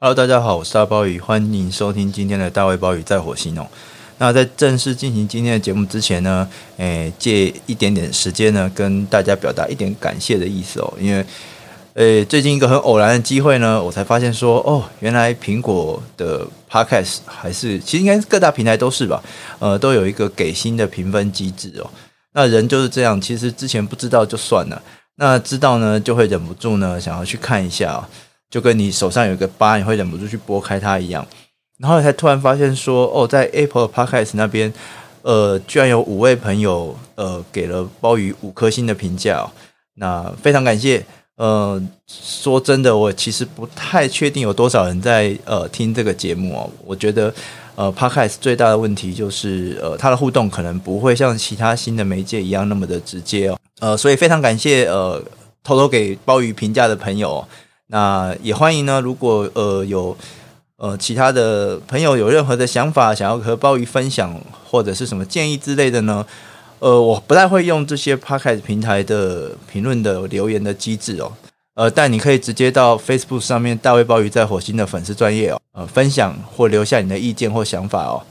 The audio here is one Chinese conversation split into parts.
Hello，大家好，我是大鲍鱼，欢迎收听今天的大卫鲍鱼在火星哦。那在正式进行今天的节目之前呢，诶，借一点点时间呢，跟大家表达一点感谢的意思哦。因为，诶，最近一个很偶然的机会呢，我才发现说，哦，原来苹果的 Podcast 还是，其实应该是各大平台都是吧，呃，都有一个给星的评分机制哦。那人就是这样，其实之前不知道就算了，那知道呢，就会忍不住呢，想要去看一下哦。就跟你手上有个疤，你会忍不住去拨开它一样，然后才突然发现说，哦，在 Apple Podcast 那边，呃，居然有五位朋友，呃，给了鲍鱼五颗星的评价哦，那非常感谢。呃，说真的，我其实不太确定有多少人在呃听这个节目哦。我觉得，呃，Podcast 最大的问题就是，呃，它的互动可能不会像其他新的媒介一样那么的直接哦。呃，所以非常感谢呃，偷偷给鲍鱼评价的朋友哦。那也欢迎呢，如果呃有呃其他的朋友有任何的想法，想要和鲍鱼分享，或者是什么建议之类的呢？呃，我不太会用这些 Podcast 平台的评论的留言的机制哦。呃，但你可以直接到 Facebook 上面大卫鲍鱼在火星的粉丝专业哦，呃，分享或留下你的意见或想法哦。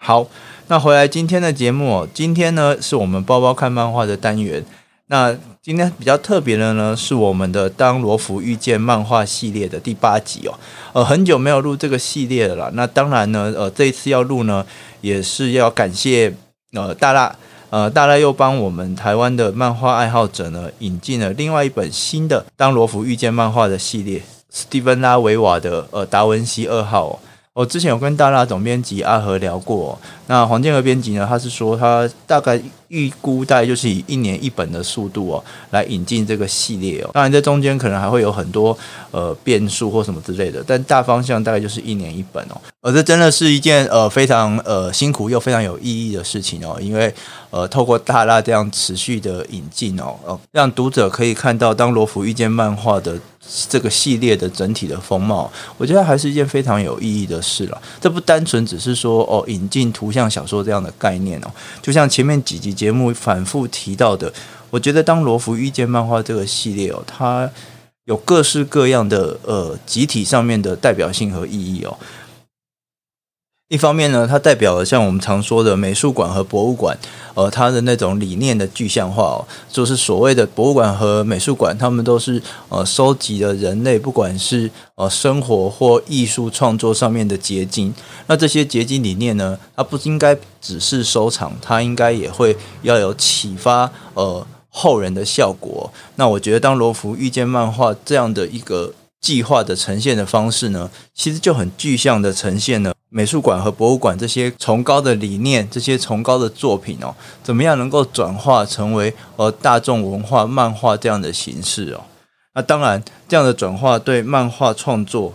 好，那回来今天的节目哦，今天呢是我们包包看漫画的单元。那今天比较特别的呢，是我们的《当罗浮遇见漫画》系列的第八集哦。呃，很久没有录这个系列了啦。那当然呢，呃，这一次要录呢，也是要感谢呃大辣，呃大辣又帮我们台湾的漫画爱好者呢，引进了另外一本新的《当罗浮遇见漫画》的系列，史蒂芬拉维瓦的呃达文西二号哦。我之前有跟大辣总编辑阿和聊过哦，那黄建和编辑呢，他是说他大概预估大概就是以一年一本的速度哦来引进这个系列哦，当然这中间可能还会有很多呃变数或什么之类的，但大方向大概就是一年一本哦，而这真的是一件呃非常呃辛苦又非常有意义的事情哦，因为呃透过大辣这样持续的引进哦，让读者可以看到当罗浮遇见漫画的。这个系列的整体的风貌，我觉得还是一件非常有意义的事了。这不单纯只是说哦，引进图像小说这样的概念哦，就像前面几集节目反复提到的，我觉得当罗浮遇见漫画这个系列哦，它有各式各样的呃集体上面的代表性和意义哦。一方面呢，它代表了像我们常说的美术馆和博物馆，呃，它的那种理念的具象化哦，就是所谓的博物馆和美术馆，他们都是呃收集了人类不管是呃生活或艺术创作上面的结晶。那这些结晶理念呢，它不应该只是收藏，它应该也会要有启发呃后人的效果。那我觉得，当罗浮遇见漫画这样的一个计划的呈现的方式呢，其实就很具象的呈现了。美术馆和博物馆这些崇高的理念，这些崇高的作品哦，怎么样能够转化成为呃大众文化漫画这样的形式哦？那当然，这样的转化对漫画创作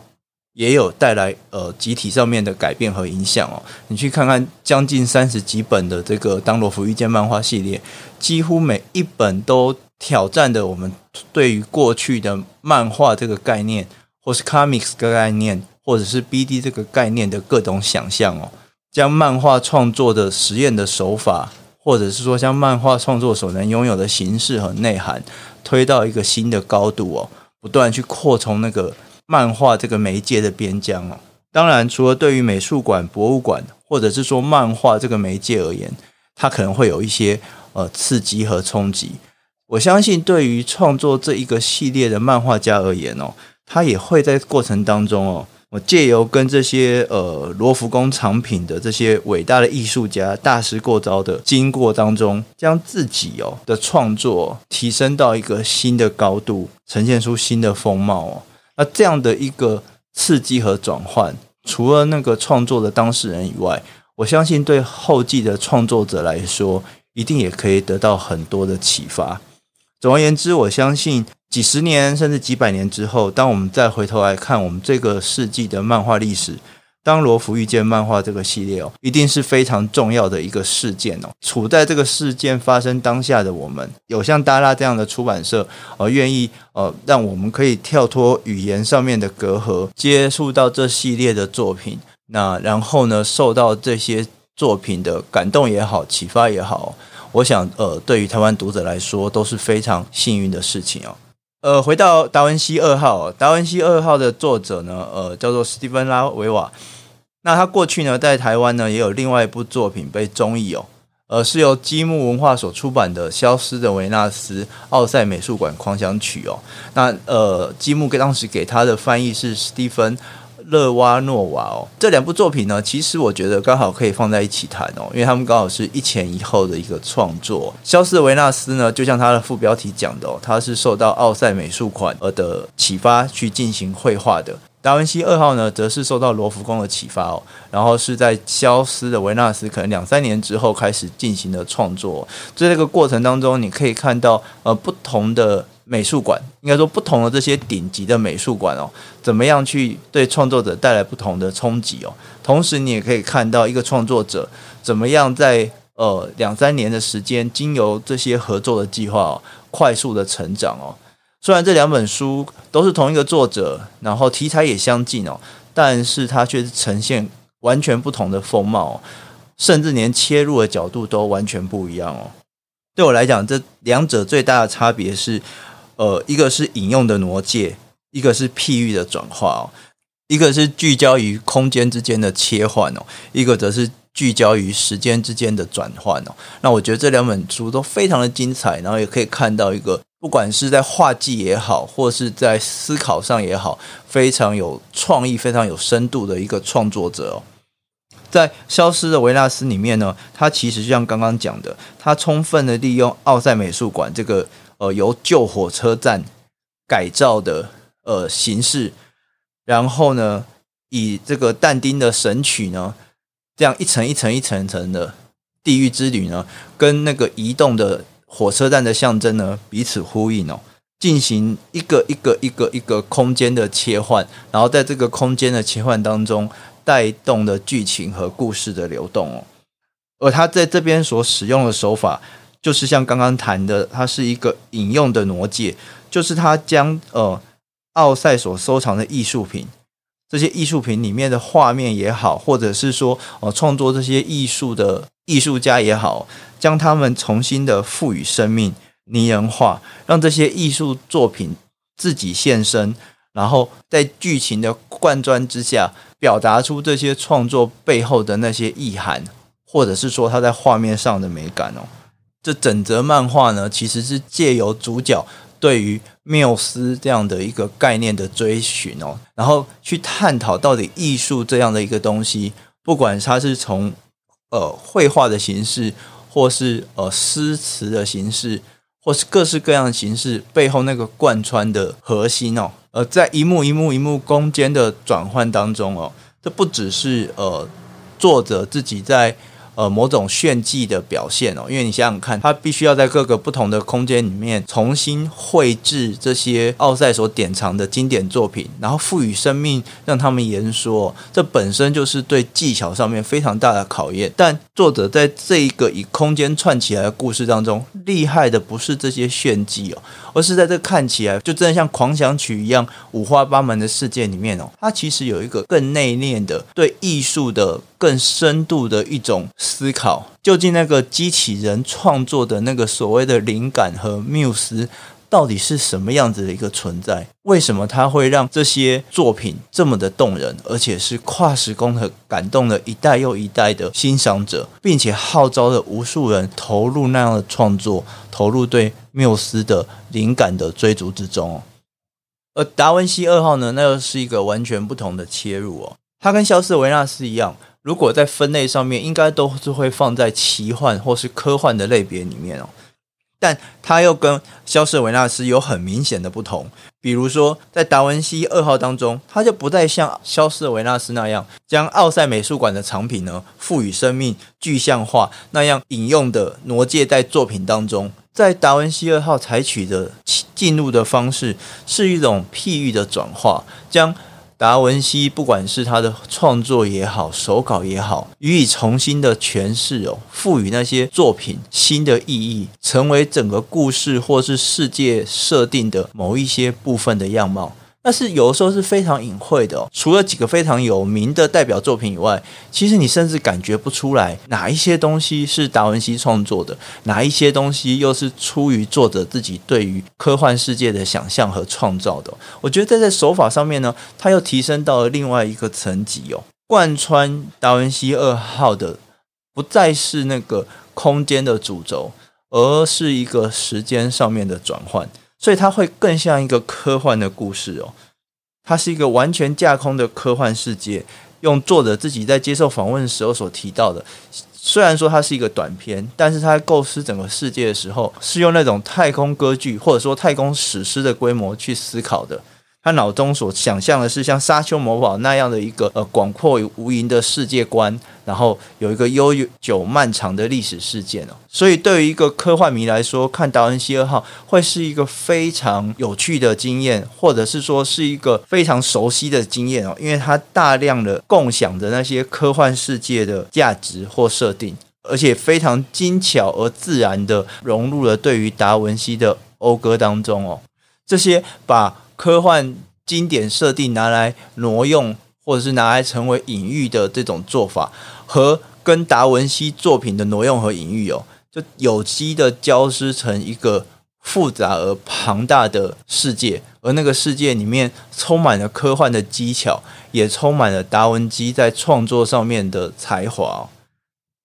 也有带来呃集体上面的改变和影响哦。你去看看将近三十几本的这个《当罗浮遇见漫画》系列，几乎每一本都挑战的我们对于过去的漫画这个概念，或是 comics 这个概念。或者是 BD 这个概念的各种想象哦，将漫画创作的实验的手法，或者是说将漫画创作所能拥有的形式和内涵推到一个新的高度哦，不断去扩充那个漫画这个媒介的边疆哦。当然，除了对于美术馆、博物馆，或者是说漫画这个媒介而言，它可能会有一些呃刺激和冲击。我相信，对于创作这一个系列的漫画家而言哦，他也会在过程当中哦。我借由跟这些呃罗浮宫藏品的这些伟大的艺术家大师过招的经过当中，将自己哦的创作提升到一个新的高度，呈现出新的风貌哦。那这样的一个刺激和转换，除了那个创作的当事人以外，我相信对后继的创作者来说，一定也可以得到很多的启发。总而言之，我相信。几十年甚至几百年之后，当我们再回头来看我们这个世纪的漫画历史，当罗浮遇见漫画这个系列哦，一定是非常重要的一个事件哦。处在这个事件发生当下的我们，有像大辣这样的出版社，呃，愿意呃，让我们可以跳脱语言上面的隔阂，接触到这系列的作品，那然后呢，受到这些作品的感动也好，启发也好，我想呃，对于台湾读者来说都是非常幸运的事情哦。呃，回到达文西二号，达文西二号的作者呢，呃，叫做史蒂芬拉维瓦。那他过去呢，在台湾呢，也有另外一部作品被中译哦，呃，是由积木文化所出版的《消失的维纳斯：奥赛美术馆狂想曲》哦。那呃，积木给当时给他的翻译是史蒂芬。勒瓦诺瓦哦，这两部作品呢，其实我觉得刚好可以放在一起谈哦，因为他们刚好是一前一后的一个创作。消失的维纳斯呢，就像它的副标题讲的哦，它是受到奥赛美术馆而的启发去进行绘画的。达文西二号呢，则是受到罗浮宫的启发哦，然后是在消失的维纳斯可能两三年之后开始进行的创作。在这个过程当中，你可以看到呃不同的。美术馆应该说，不同的这些顶级的美术馆哦，怎么样去对创作者带来不同的冲击哦？同时，你也可以看到一个创作者怎么样在呃两三年的时间，经由这些合作的计划哦，快速的成长哦。虽然这两本书都是同一个作者，然后题材也相近哦，但是它却呈现完全不同的风貌，甚至连切入的角度都完全不一样哦。对我来讲，这两者最大的差别是。呃，一个是引用的挪借，一个是譬喻的转化哦，一个是聚焦于空间之间的切换哦，一个则是聚焦于时间之间的转换哦。那我觉得这两本书都非常的精彩，然后也可以看到一个不管是在画技也好，或是在思考上也好，非常有创意、非常有深度的一个创作者哦。在《消失的维纳斯》里面呢，它其实就像刚刚讲的，它充分的利用奥赛美术馆这个。呃，由旧火车站改造的呃形式，然后呢，以这个但丁的神曲呢，这样一层一层一层层的地狱之旅呢，跟那个移动的火车站的象征呢彼此呼应哦，进行一个一个一个一个空间的切换，然后在这个空间的切换当中带动的剧情和故事的流动哦，而他在这边所使用的手法。就是像刚刚谈的，它是一个引用的挪介，就是他将呃奥赛所收藏的艺术品，这些艺术品里面的画面也好，或者是说呃创作这些艺术的艺术家也好，将他们重新的赋予生命、拟人化，让这些艺术作品自己现身，然后在剧情的贯穿之下，表达出这些创作背后的那些意涵，或者是说它在画面上的美感哦。这整则漫画呢，其实是借由主角对于缪斯这样的一个概念的追寻哦，然后去探讨到底艺术这样的一个东西，不管它是从呃绘画的形式，或是呃诗词的形式，或是各式各样的形式背后那个贯穿的核心哦，呃，在一幕一幕一幕空间的转换当中哦，这不只是呃作者自己在。呃，某种炫技的表现哦，因为你想想看，他必须要在各个不同的空间里面重新绘制这些奥赛所典藏的经典作品，然后赋予生命，让他们言说，这本身就是对技巧上面非常大的考验。但作者在这一个以空间串起来的故事当中，厉害的不是这些炫技哦，而是在这看起来就真的像狂想曲一样五花八门的世界里面哦，它其实有一个更内敛的对艺术的更深度的一种。思考究竟那个机器人创作的那个所谓的灵感和缪斯到底是什么样子的一个存在？为什么它会让这些作品这么的动人，而且是跨时空的感动了一代又一代的欣赏者，并且号召了无数人投入那样的创作，投入对缪斯的灵感的追逐之中。而达文西二号呢，那又是一个完全不同的切入哦，它跟肖斯维纳斯一样。如果在分类上面，应该都是会放在奇幻或是科幻的类别里面哦。但它又跟《消失维纳斯》有很明显的不同。比如说，在达文西二号当中，它就不再像《消失维纳斯》那样将奥赛美术馆的藏品呢赋予生命、具象化，那样引用的挪介在作品当中。在达文西二号采取的进入的方式是一种譬喻的转化，将。达文西不管是他的创作也好，手稿也好，予以重新的诠释哦，赋予那些作品新的意义，成为整个故事或是世界设定的某一些部分的样貌。但是有的时候是非常隐晦的。除了几个非常有名的代表作品以外，其实你甚至感觉不出来哪一些东西是达文西创作的，哪一些东西又是出于作者自己对于科幻世界的想象和创造的。我觉得在这手法上面呢，它又提升到了另外一个层级哦。贯穿达文西二号的不再是那个空间的主轴，而是一个时间上面的转换。所以它会更像一个科幻的故事哦，它是一个完全架空的科幻世界。用作者自己在接受访问时候所提到的，虽然说它是一个短片，但是它构思整个世界的时候，是用那种太空歌剧或者说太空史诗的规模去思考的。他脑中所想象的是像《沙丘魔堡》那样的一个呃广阔无垠的世界观，然后有一个悠久漫长的历史事件哦。所以对于一个科幻迷来说，看《达文西二号》会是一个非常有趣的经验，或者是说是一个非常熟悉的经验哦，因为它大量的共享的那些科幻世界的价值或设定，而且非常精巧而自然的融入了对于达文西的讴歌当中哦。这些把科幻经典设定拿来挪用，或者是拿来成为隐喻的这种做法，和跟达文西作品的挪用和隐喻哦，就有机的交织成一个复杂而庞大的世界，而那个世界里面充满了科幻的技巧，也充满了达文西在创作上面的才华，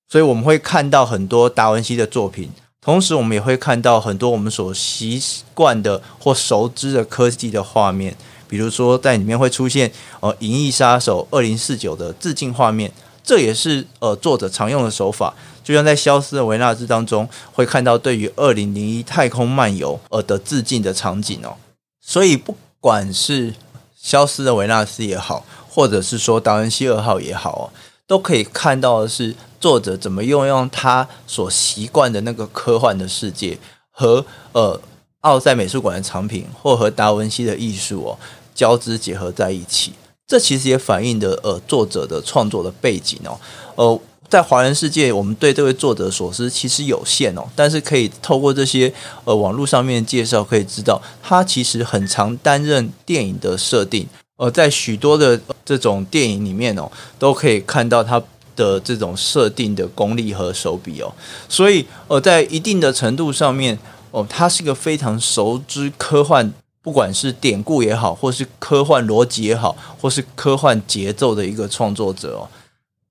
所以我们会看到很多达文西的作品。同时，我们也会看到很多我们所习惯的或熟知的科技的画面，比如说在里面会出现呃《银翼杀手二零四九》的致敬画面，这也是呃作者常用的手法。就像在《消失的维纳斯》当中会看到对于《二零零一太空漫游》呃的致敬的场景哦。所以，不管是《消失的维纳斯》也好，或者是说《达文西二号》也好哦，都可以看到的是。作者怎么运用他所习惯的那个科幻的世界和呃奥赛美术馆的藏品，或和达文西的艺术哦交织结合在一起？这其实也反映的呃作者的创作的背景哦。呃，在华人世界，我们对这位作者所知其实有限哦，但是可以透过这些呃网络上面介绍，可以知道他其实很常担任电影的设定，呃，在许多的这种电影里面哦，都可以看到他。的这种设定的功力和手笔哦，所以呃，在一定的程度上面哦，他是一个非常熟知科幻，不管是典故也好，或是科幻逻辑也好，或是科幻节奏的一个创作者哦，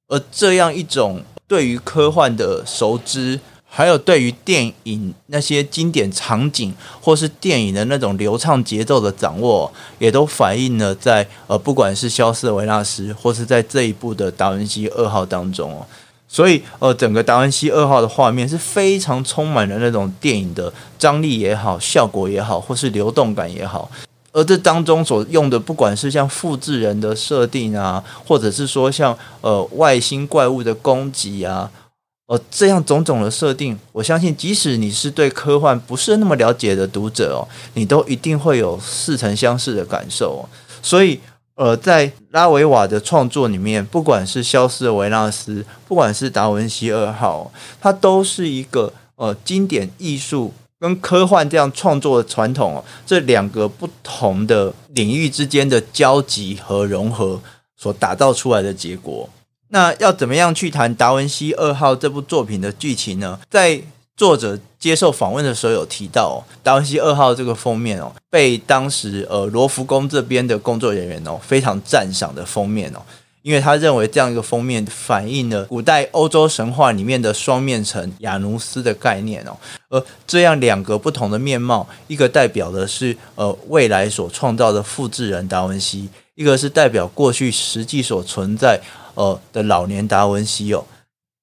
而这样一种对于科幻的熟知。还有对于电影那些经典场景，或是电影的那种流畅节奏的掌握，也都反映了在呃，不管是消失的维纳斯，或是在这一部的达文西二号当中哦。所以呃，整个达文西二号的画面是非常充满了那种电影的张力也好，效果也好，或是流动感也好。而这当中所用的，不管是像复制人的设定啊，或者是说像呃外星怪物的攻击啊。哦，这样种种的设定，我相信，即使你是对科幻不是那么了解的读者哦，你都一定会有似曾相识的感受哦。所以，呃，在拉维瓦的创作里面，不管是《消失的维纳斯》，不管是《达文西二号》，它都是一个呃经典艺术跟科幻这样创作的传统哦，这两个不同的领域之间的交集和融合所打造出来的结果。那要怎么样去谈《达文西二号》这部作品的剧情呢？在作者接受访问的时候有提到，哦，《达文西二号》这个封面哦，被当时呃罗浮宫这边的工作人员哦非常赞赏的封面哦，因为他认为这样一个封面反映了古代欧洲神话里面的双面城亚努斯的概念哦，而这样两个不同的面貌，一个代表的是呃未来所创造的复制人达文西，一个是代表过去实际所存在。呃的老年达文西哦，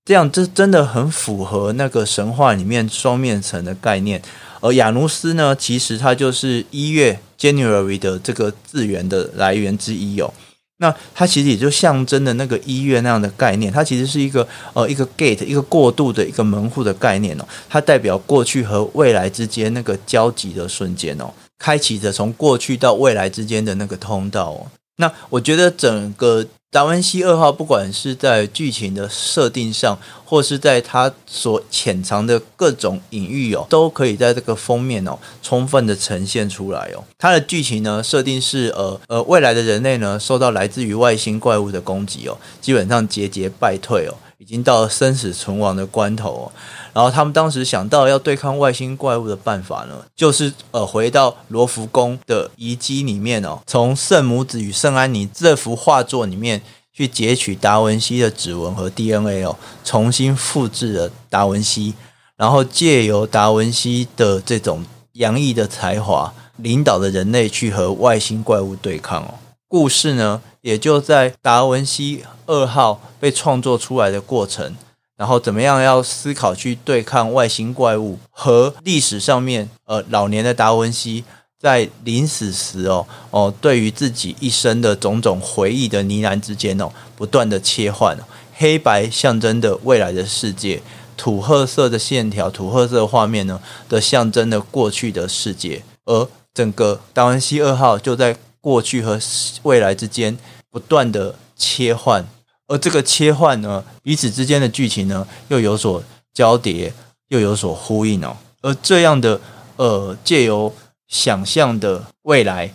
这样这真的很符合那个神话里面双面层的概念。而亚努斯呢，其实它就是一月 January 的这个字源的来源之一哦。那它其实也就象征的那个医院那样的概念，它其实是一个呃一个 gate 一个过渡的一个门户的概念哦。它代表过去和未来之间那个交集的瞬间哦，开启着从过去到未来之间的那个通道哦。那我觉得整个达文西二号，不管是在剧情的设定上，或是在它所潜藏的各种隐喻哦，都可以在这个封面哦，充分的呈现出来哦。它的剧情呢，设定是呃呃，未来的人类呢，受到来自于外星怪物的攻击哦，基本上节节败退哦，已经到了生死存亡的关头哦。然后他们当时想到要对抗外星怪物的办法呢，就是呃回到罗浮宫的遗迹里面哦，从圣母子与圣安妮这幅画作里面去截取达文西的指纹和 DNA 哦，重新复制了达文西，然后借由达文西的这种洋溢的才华，领导的人类去和外星怪物对抗哦。故事呢，也就在达文西二号被创作出来的过程。然后怎么样要思考去对抗外星怪物，和历史上面呃老年的达文西在临死时哦哦对于自己一生的种种回忆的呢喃之间哦不断的切换，黑白象征的未来的世界，土褐色的线条、土褐色的画面呢的象征的过去的世界，而整个达文西二号就在过去和未来之间不断的切换。而这个切换呢，彼此之间的剧情呢，又有所交叠，又有所呼应哦。而这样的呃，借由想象的未来，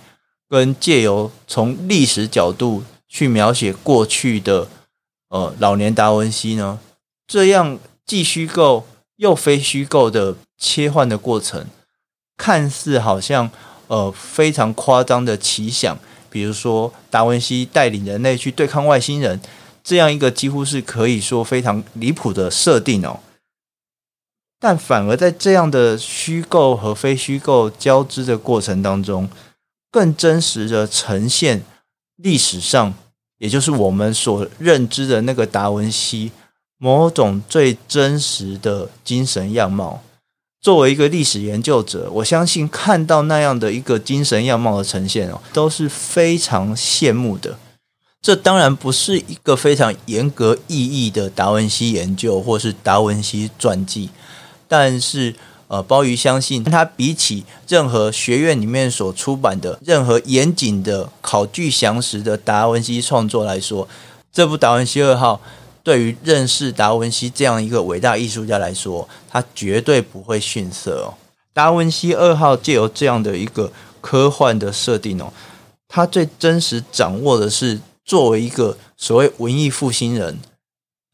跟借由从历史角度去描写过去的呃老年达文西呢，这样既虚构又非虚构的切换的过程，看似好像呃非常夸张的奇想，比如说达文西带领人类去对抗外星人。这样一个几乎是可以说非常离谱的设定哦，但反而在这样的虚构和非虚构交织的过程当中，更真实的呈现历史上，也就是我们所认知的那个达文西某种最真实的精神样貌。作为一个历史研究者，我相信看到那样的一个精神样貌的呈现哦，都是非常羡慕的。这当然不是一个非常严格意义的达文西研究，或是达文西传记，但是呃，鲍鱼相信它比起任何学院里面所出版的任何严谨的考据详实的达文西创作来说，这部《达文西二号》对于认识达文西这样一个伟大艺术家来说，他绝对不会逊色哦。达文西二号借由这样的一个科幻的设定哦，他最真实掌握的是。作为一个所谓文艺复兴人，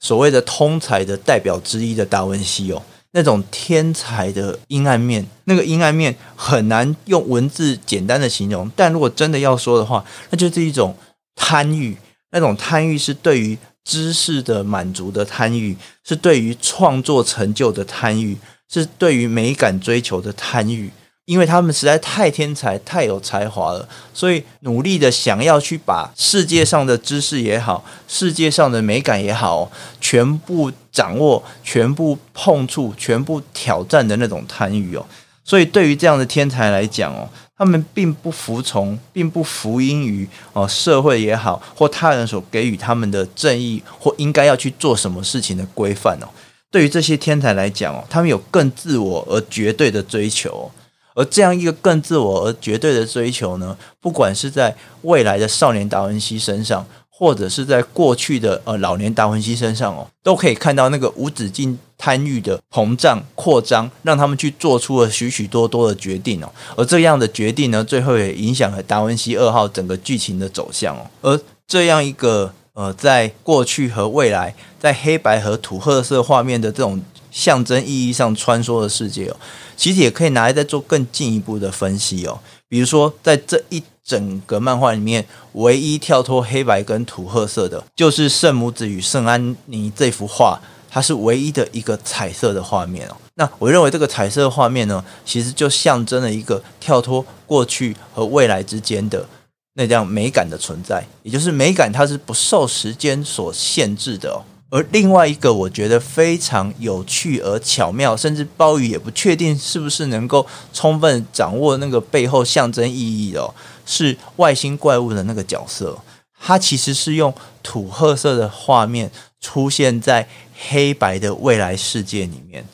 所谓的通才的代表之一的达文西哦，那种天才的阴暗面，那个阴暗面很难用文字简单的形容。但如果真的要说的话，那就是一种贪欲，那种贪欲是对于知识的满足的贪欲，是对于创作成就的贪欲，是对于美感追求的贪欲。因为他们实在太天才、太有才华了，所以努力的想要去把世界上的知识也好、世界上的美感也好，全部掌握、全部碰触、全部挑战的那种贪欲哦。所以对于这样的天才来讲哦，他们并不服从，并不服膺于哦社会也好，或他人所给予他们的正义或应该要去做什么事情的规范哦。对于这些天才来讲哦，他们有更自我而绝对的追求。而这样一个更自我而绝对的追求呢，不管是在未来的少年达文西身上，或者是在过去的呃老年达文西身上哦，都可以看到那个无止境贪欲的膨胀扩张，让他们去做出了许许多多的决定哦。而这样的决定呢，最后也影响了达文西二号整个剧情的走向哦。而这样一个呃，在过去和未来，在黑白和土褐色画面的这种象征意义上穿梭的世界哦。其实也可以拿来再做更进一步的分析哦，比如说在这一整个漫画里面，唯一跳脱黑白跟土褐色的，就是圣母子与圣安妮这幅画，它是唯一的一个彩色的画面哦。那我认为这个彩色画面呢，其实就象征了一个跳脱过去和未来之间的那样美感的存在，也就是美感它是不受时间所限制的哦。而另外一个我觉得非常有趣而巧妙，甚至鲍鱼也不确定是不是能够充分掌握那个背后象征意义的哦，是外星怪物的那个角色，它其实是用土褐色的画面出现在黑白的未来世界里面。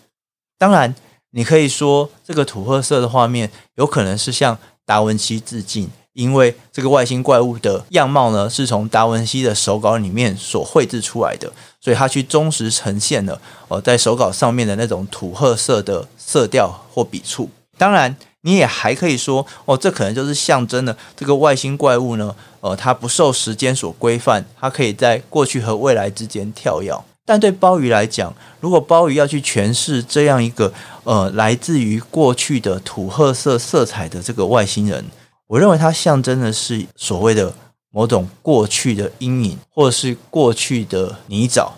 当然，你可以说这个土褐色的画面有可能是向达文西致敬。因为这个外星怪物的样貌呢，是从达文西的手稿里面所绘制出来的，所以他去忠实呈现了哦，在手稿上面的那种土褐色的色调或笔触。当然，你也还可以说哦，这可能就是象征了这个外星怪物呢，呃，它不受时间所规范，它可以在过去和未来之间跳跃。但对鲍鱼来讲，如果鲍鱼要去诠释这样一个呃来自于过去的土褐色色彩的这个外星人，我认为它象征的是所谓的某种过去的阴影，或者是过去的泥沼。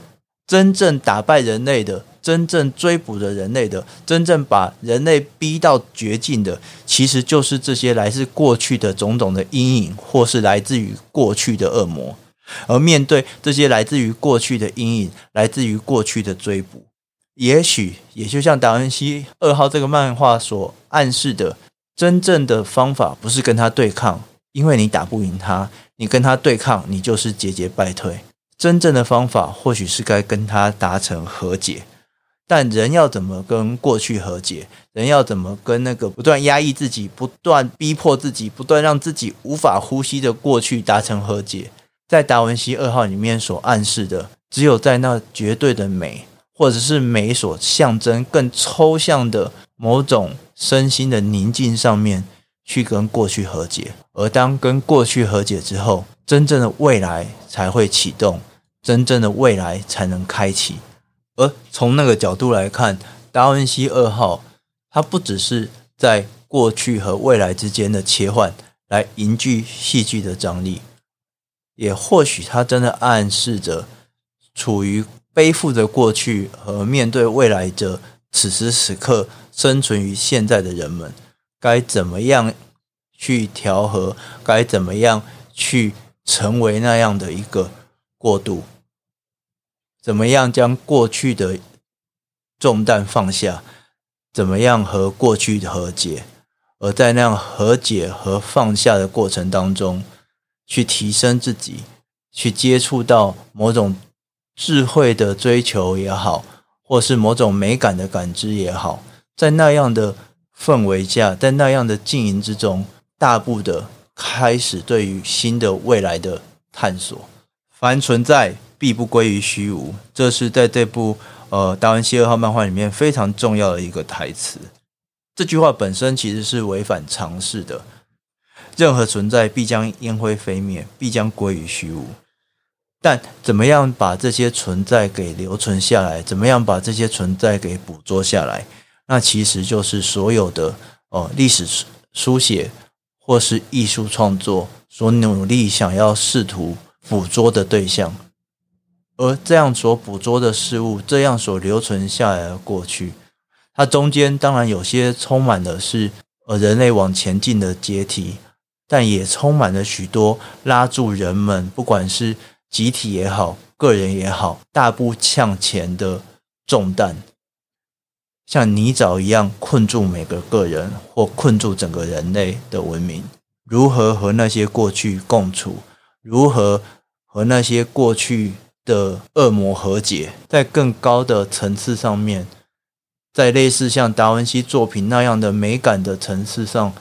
真正打败人类的、真正追捕的人类的、真正把人类逼到绝境的，其实就是这些来自过去的种种的阴影，或是来自于过去的恶魔。而面对这些来自于过去的阴影，来自于过去的追捕，也许也就像达文西二号这个漫画所暗示的，真正的方法不是跟他对抗，因为你打不赢他，你跟他对抗，你就是节节败退。真正的方法或许是该跟他达成和解，但人要怎么跟过去和解？人要怎么跟那个不断压抑自己、不断逼迫自己、不断让自己无法呼吸的过去达成和解？在达文西二号里面所暗示的，只有在那绝对的美，或者是美所象征更抽象的某种身心的宁静上面，去跟过去和解。而当跟过去和解之后，真正的未来才会启动，真正的未来才能开启。而从那个角度来看，达文西二号，它不只是在过去和未来之间的切换，来凝聚戏剧的张力。也或许它真的暗示着，处于背负着过去和面对未来的此时此刻生存于现在的人们，该怎么样去调和？该怎么样去成为那样的一个过渡？怎么样将过去的重担放下？怎么样和过去和解？而在那样和解和放下的过程当中。去提升自己，去接触到某种智慧的追求也好，或是某种美感的感知也好，在那样的氛围下，在那样的经营之中，大步的开始对于新的未来的探索。凡存在，必不归于虚无，这是在这部呃达文西二号漫画里面非常重要的一个台词。这句话本身其实是违反常识的。任何存在必将烟灰飞灭，必将归于虚无。但怎么样把这些存在给留存下来？怎么样把这些存在给捕捉下来？那其实就是所有的哦，历史书写或是艺术创作所努力想要试图捕捉的对象。而这样所捕捉的事物，这样所留存下来的过去，它中间当然有些充满的是呃人类往前进的阶梯。但也充满了许多拉住人们，不管是集体也好，个人也好，大步向前的重担，像泥沼一样困住每个个人，或困住整个人类的文明。如何和那些过去共处？如何和那些过去的恶魔和解？在更高的层次上面，在类似像达文西作品那样的美感的层次上。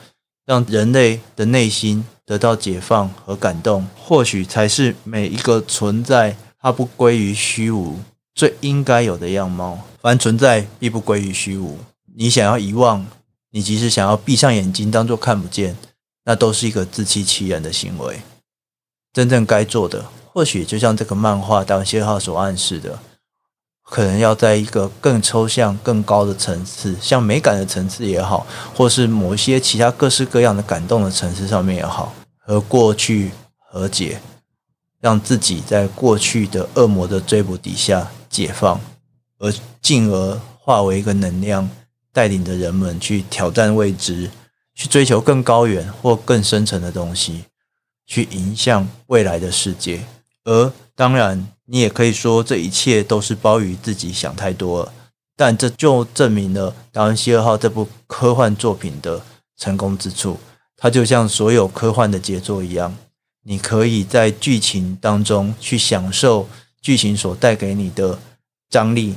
让人类的内心得到解放和感动，或许才是每一个存在它不归于虚无最应该有的样貌。凡存在必不归于虚无。你想要遗忘，你即使想要闭上眼睛当做看不见，那都是一个自欺欺人的行为。真正该做的，或许就像这个漫画《当信号》所暗示的。可能要在一个更抽象、更高的层次，像美感的层次也好，或是某一些其他各式各样的感动的层次上面也好，和过去和解，让自己在过去的恶魔的追捕底下解放，而进而化为一个能量，带领着人们去挑战未知，去追求更高远或更深层的东西，去迎向未来的世界。而当然。你也可以说这一切都是鲍鱼自己想太多了，但这就证明了《达文西二号》这部科幻作品的成功之处。它就像所有科幻的杰作一样，你可以在剧情当中去享受剧情所带给你的张力，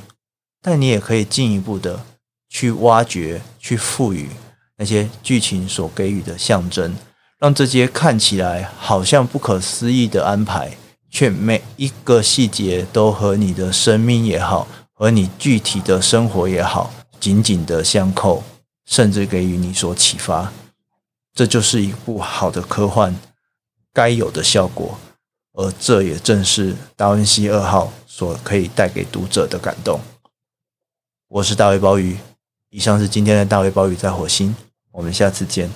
但你也可以进一步的去挖掘、去赋予那些剧情所给予的象征，让这些看起来好像不可思议的安排，却每一个细节都和你的生命也好，和你具体的生活也好，紧紧的相扣，甚至给予你所启发。这就是一部好的科幻该有的效果，而这也正是达文西二号所可以带给读者的感动。我是大卫鲍鱼，以上是今天的大卫鲍鱼在火星，我们下次见。